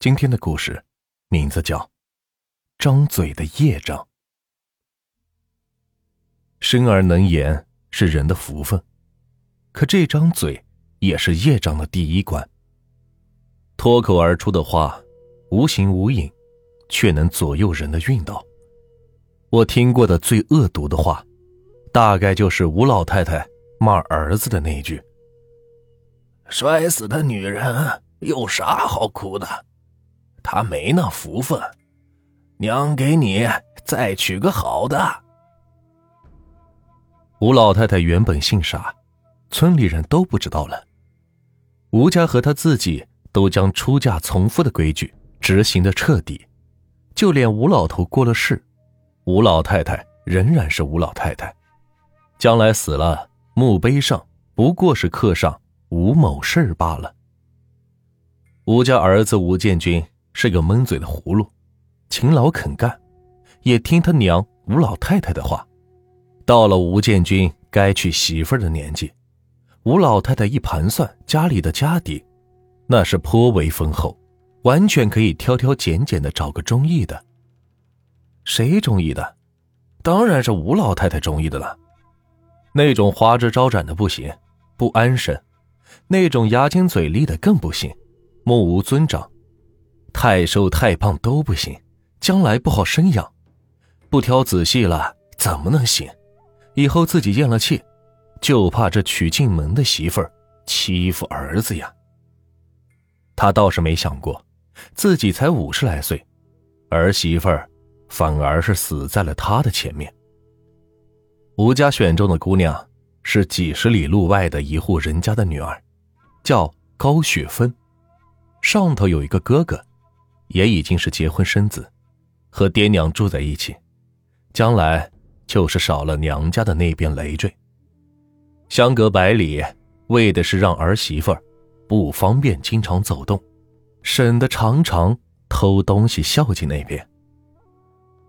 今天的故事名字叫《张嘴的业障》。生而能言是人的福分，可这张嘴也是业障的第一关。脱口而出的话，无形无影，却能左右人的运道。我听过的最恶毒的话，大概就是吴老太太骂儿子的那句：“摔死的女人有啥好哭的？”他没那福分，娘给你再娶个好的。吴老太太原本姓啥，村里人都不知道了。吴家和他自己都将出嫁从夫的规矩执行的彻底，就连吴老头过了世，吴老太太仍然是吴老太太，将来死了，墓碑上不过是刻上吴某事罢了。吴家儿子吴建军。是个闷嘴的葫芦，勤劳肯干，也听他娘吴老太太的话。到了吴建军该娶媳妇的年纪，吴老太太一盘算家里的家底，那是颇为丰厚，完全可以挑挑拣拣的找个中意的。谁中意的？当然是吴老太太中意的了。那种花枝招展的不行，不安生；那种牙尖嘴利的更不行，目无尊长。太瘦太胖都不行，将来不好生养。不挑仔细了，怎么能行？以后自己咽了气，就怕这娶进门的媳妇儿欺负儿子呀。他倒是没想过，自己才五十来岁，儿媳妇儿反而是死在了他的前面。吴家选中的姑娘是几十里路外的一户人家的女儿，叫高雪芬，上头有一个哥哥。也已经是结婚生子，和爹娘住在一起，将来就是少了娘家的那边累赘。相隔百里，为的是让儿媳妇儿不方便经常走动，省得常常偷东西孝敬那边。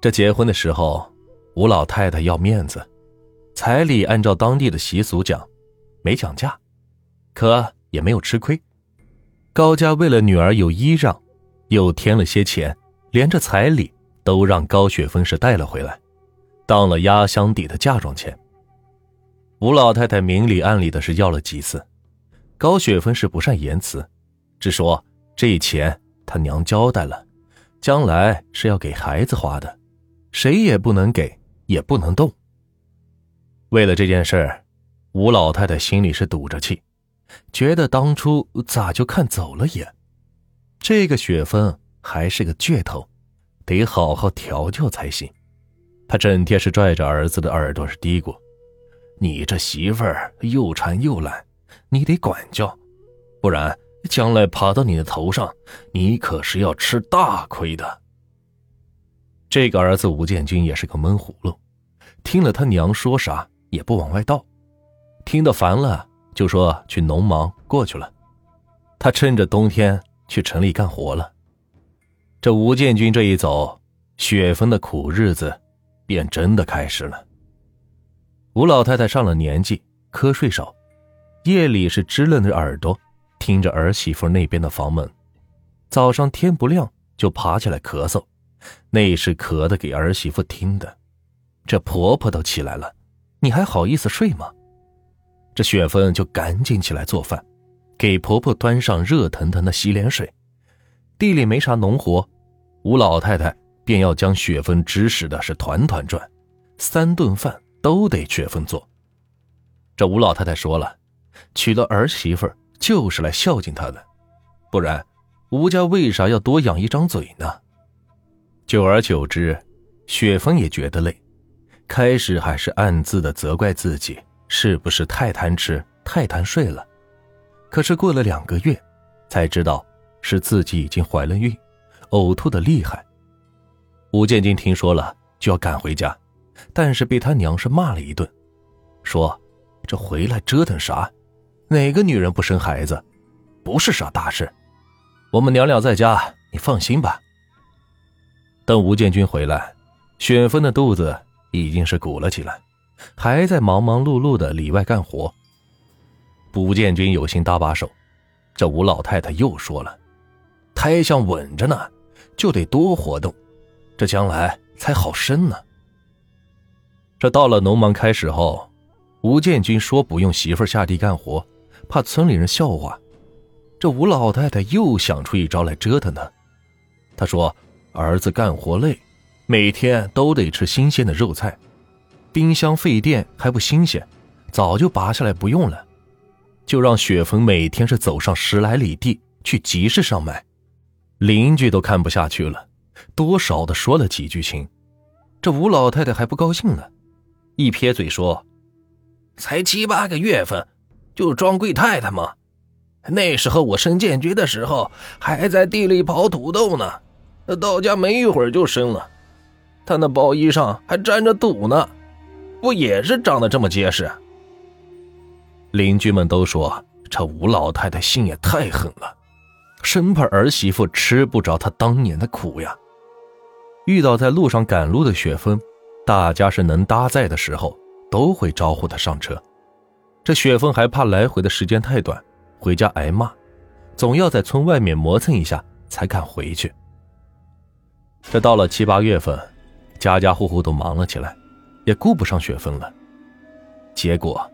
这结婚的时候，吴老太太要面子，彩礼按照当地的习俗讲，没讲价，可也没有吃亏。高家为了女儿有依仗。又添了些钱，连着彩礼都让高雪芬是带了回来，当了压箱底的嫁妆钱。吴老太太明里暗里的是要了几次，高雪芬是不善言辞，只说这钱她娘交代了，将来是要给孩子花的，谁也不能给，也不能动。为了这件事吴老太太心里是堵着气，觉得当初咋就看走了眼。这个雪峰还是个倔头，得好好调教才行。他整天是拽着儿子的耳朵是嘀咕：“你这媳妇儿又馋又懒，你得管教，不然将来爬到你的头上，你可是要吃大亏的。”这个儿子吴建军也是个闷葫芦，听了他娘说啥也不往外倒，听得烦了就说去农忙过去了。他趁着冬天。去城里干活了。这吴建军这一走，雪芬的苦日子便真的开始了。吴老太太上了年纪，瞌睡少，夜里是支楞着耳朵听着儿媳妇那边的房门，早上天不亮就爬起来咳嗽，那是咳的给儿媳妇听的。这婆婆都起来了，你还好意思睡吗？这雪芬就赶紧起来做饭。给婆婆端上热腾腾的洗脸水，地里没啥农活，吴老太太便要将雪峰指使的是团团转，三顿饭都得雪峰做。这吴老太太说了，娶了儿媳妇就是来孝敬她的，不然吴家为啥要多养一张嘴呢？久而久之，雪峰也觉得累，开始还是暗自的责怪自己，是不是太贪吃、太贪睡了。可是过了两个月，才知道是自己已经怀了孕，呕吐的厉害。吴建军听说了就要赶回家，但是被他娘是骂了一顿，说：“这回来折腾啥？哪个女人不生孩子？不是啥大事。我们娘俩在家，你放心吧。”等吴建军回来，雪芬的肚子已经是鼓了起来，还在忙忙碌碌的里外干活。吴建军有心搭把手，这吴老太太又说了：“胎相稳着呢，就得多活动，这将来才好生呢。这到了农忙开始后，吴建军说不用媳妇下地干活，怕村里人笑话。这吴老太太又想出一招来折腾他。她说：“儿子干活累，每天都得吃新鲜的肉菜，冰箱费电还不新鲜，早就拔下来不用了。”就让雪峰每天是走上十来里地去集市上卖，邻居都看不下去了，多少的说了几句情。这吴老太太还不高兴了，一撇嘴说：“才七八个月份，就装贵太太吗？那时候我升建军的时候还在地里刨土豆呢，到家没一会儿就生了。他那包衣上还沾着土呢，不也是长得这么结实？”邻居们都说：“这吴老太太心也太狠了，生怕儿媳妇吃不着她当年的苦呀。”遇到在路上赶路的雪峰，大家是能搭载的时候，都会招呼他上车。这雪峰还怕来回的时间太短，回家挨骂，总要在村外面磨蹭一下才敢回去。这到了七八月份，家家户户都忙了起来，也顾不上雪峰了。结果。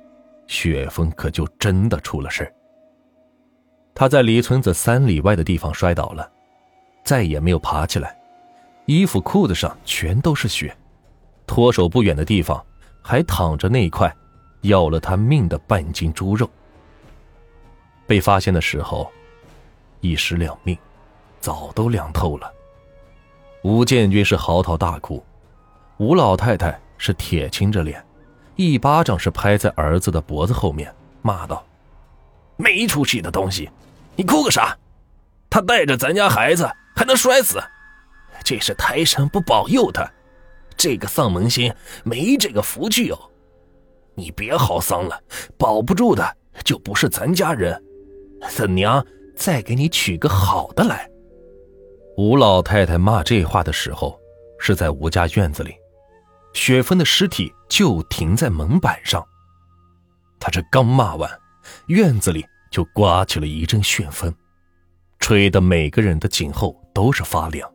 雪峰可就真的出了事他在离村子三里外的地方摔倒了，再也没有爬起来，衣服裤子上全都是血，脱手不远的地方还躺着那块要了他命的半斤猪肉。被发现的时候，一尸两命，早都凉透了。吴建军是嚎啕大哭，吴老太太是铁青着脸。一巴掌是拍在儿子的脖子后面，骂道：“没出息的东西，你哭个啥？他带着咱家孩子还能摔死？这是胎神不保佑他，这个丧门星没这个福气哦。你别嚎丧了，保不住的就不是咱家人。等娘再给你娶个好的来。”吴老太太骂这话的时候，是在吴家院子里。雪峰的尸体就停在门板上。他这刚骂完，院子里就刮起了一阵旋风，吹得每个人的颈后都是发凉。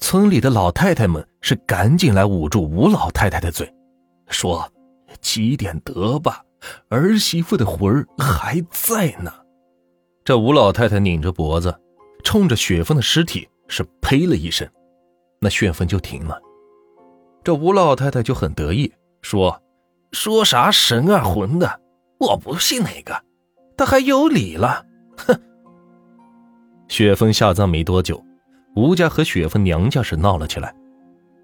村里的老太太们是赶紧来捂住吴老太太的嘴，说：“积点德吧，儿媳妇的魂儿还在呢。”这吴老太太拧着脖子，冲着雪峰的尸体是呸了一声，那旋风就停了。这吴老太太就很得意，说：“说啥神啊魂的，我不信哪个，他还有理了。”哼！雪峰下葬没多久，吴家和雪峰娘家是闹了起来，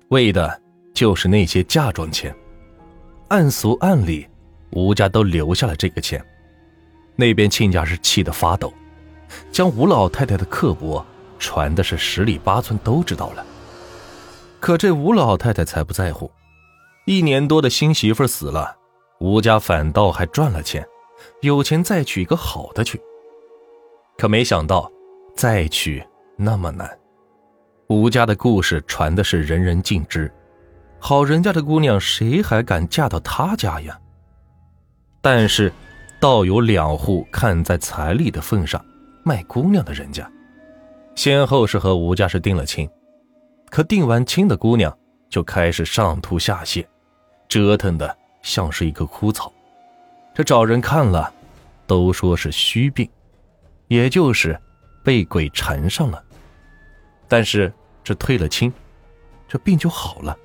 为的就是那些嫁妆钱。按俗按理，吴家都留下了这个钱，那边亲家是气得发抖，将吴老太太的刻薄传的是十里八村都知道了。可这吴老太太才不在乎，一年多的新媳妇死了，吴家反倒还赚了钱，有钱再娶一个好的去。可没想到，再娶那么难。吴家的故事传的是人人尽知，好人家的姑娘谁还敢嫁到他家呀？但是，倒有两户看在彩礼的份上卖姑娘的人家，先后是和吴家是定了亲。可定完亲的姑娘就开始上吐下泻，折腾的像是一个枯草。这找人看了，都说是虚病，也就是被鬼缠上了。但是这退了亲，这病就好了。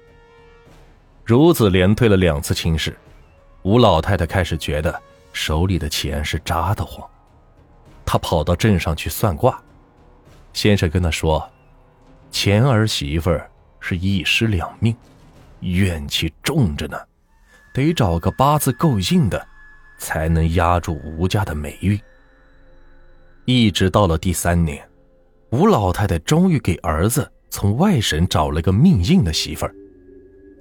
如此连退了两次亲事，吴老太太开始觉得手里的钱是扎得慌。她跑到镇上去算卦，先生跟她说。前儿媳妇儿是一尸两命，怨气重着呢，得找个八字够硬的，才能压住吴家的霉运。一直到了第三年，吴老太太终于给儿子从外省找了个命硬的媳妇儿。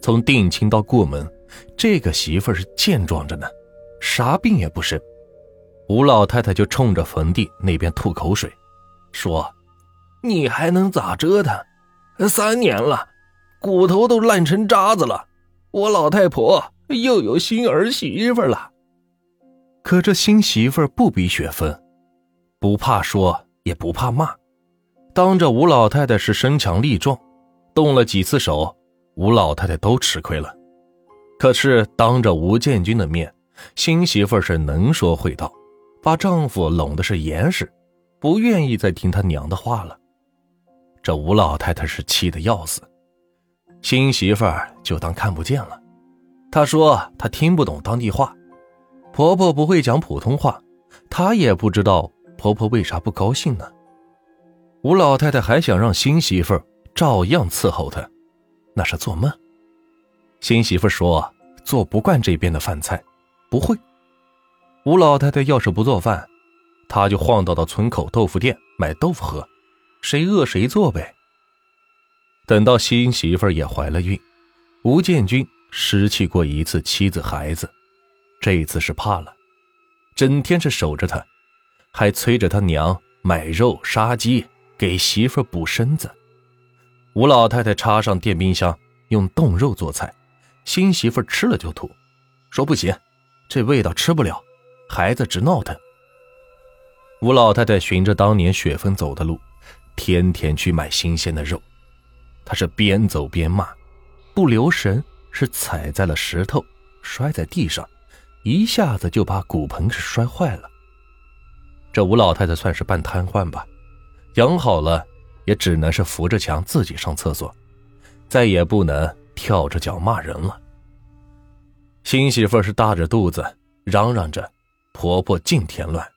从定亲到过门，这个媳妇儿是健壮着呢，啥病也不生。吴老太太就冲着坟地那边吐口水，说。你还能咋折腾？三年了，骨头都烂成渣子了。我老太婆又有新儿媳妇了。可这新媳妇不比雪芬，不怕说也不怕骂，当着吴老太太是身强力壮，动了几次手，吴老太太都吃亏了。可是当着吴建军的面，新媳妇是能说会道，把丈夫拢的是严实，不愿意再听他娘的话了。这吴老太太是气得要死，新媳妇儿就当看不见了。她说她听不懂当地话，婆婆不会讲普通话，她也不知道婆婆为啥不高兴呢。吴老太太还想让新媳妇儿照样伺候她，那是做梦。新媳妇说做不惯这边的饭菜，不会。吴老太太要是不做饭，她就晃荡到村口豆腐店买豆腐喝，谁饿谁做呗。等到新媳妇也怀了孕，吴建军失去过一次妻子孩子，这次是怕了，整天是守着她，还催着他娘买肉杀鸡。给媳妇补身子，吴老太太插上电冰箱，用冻肉做菜，新媳妇吃了就吐，说不行，这味道吃不了，孩子直闹腾。吴老太太循着当年雪峰走的路，天天去买新鲜的肉，他是边走边骂，不留神是踩在了石头，摔在地上，一下子就把骨盆是摔坏了。这吴老太太算是半瘫痪吧。养好了，也只能是扶着墙自己上厕所，再也不能跳着脚骂人了。新媳妇是大着肚子嚷嚷着：“婆婆净添乱，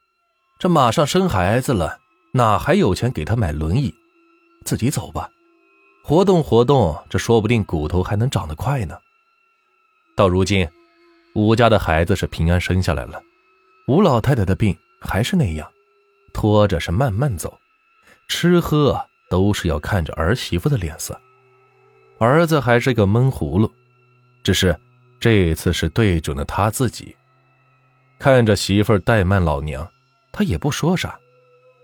这马上生孩子了，哪还有钱给他买轮椅？自己走吧，活动活动，这说不定骨头还能长得快呢。”到如今，吴家的孩子是平安生下来了，吴老太太的病还是那样，拖着是慢慢走。吃喝都是要看着儿媳妇的脸色，儿子还是个闷葫芦，只是这次是对准了他自己。看着媳妇怠慢老娘，他也不说啥，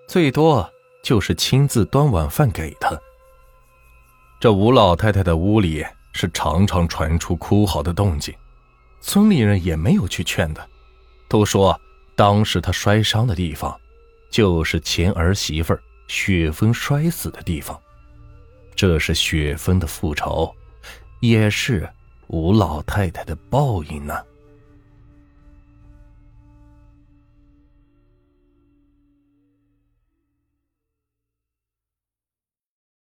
最多就是亲自端碗饭给他。这吴老太太的屋里是常常传出哭嚎的动静，村里人也没有去劝她，都说当时她摔伤的地方，就是前儿媳妇。雪峰摔死的地方，这是雪峰的复仇，也是吴老太太的报应呢。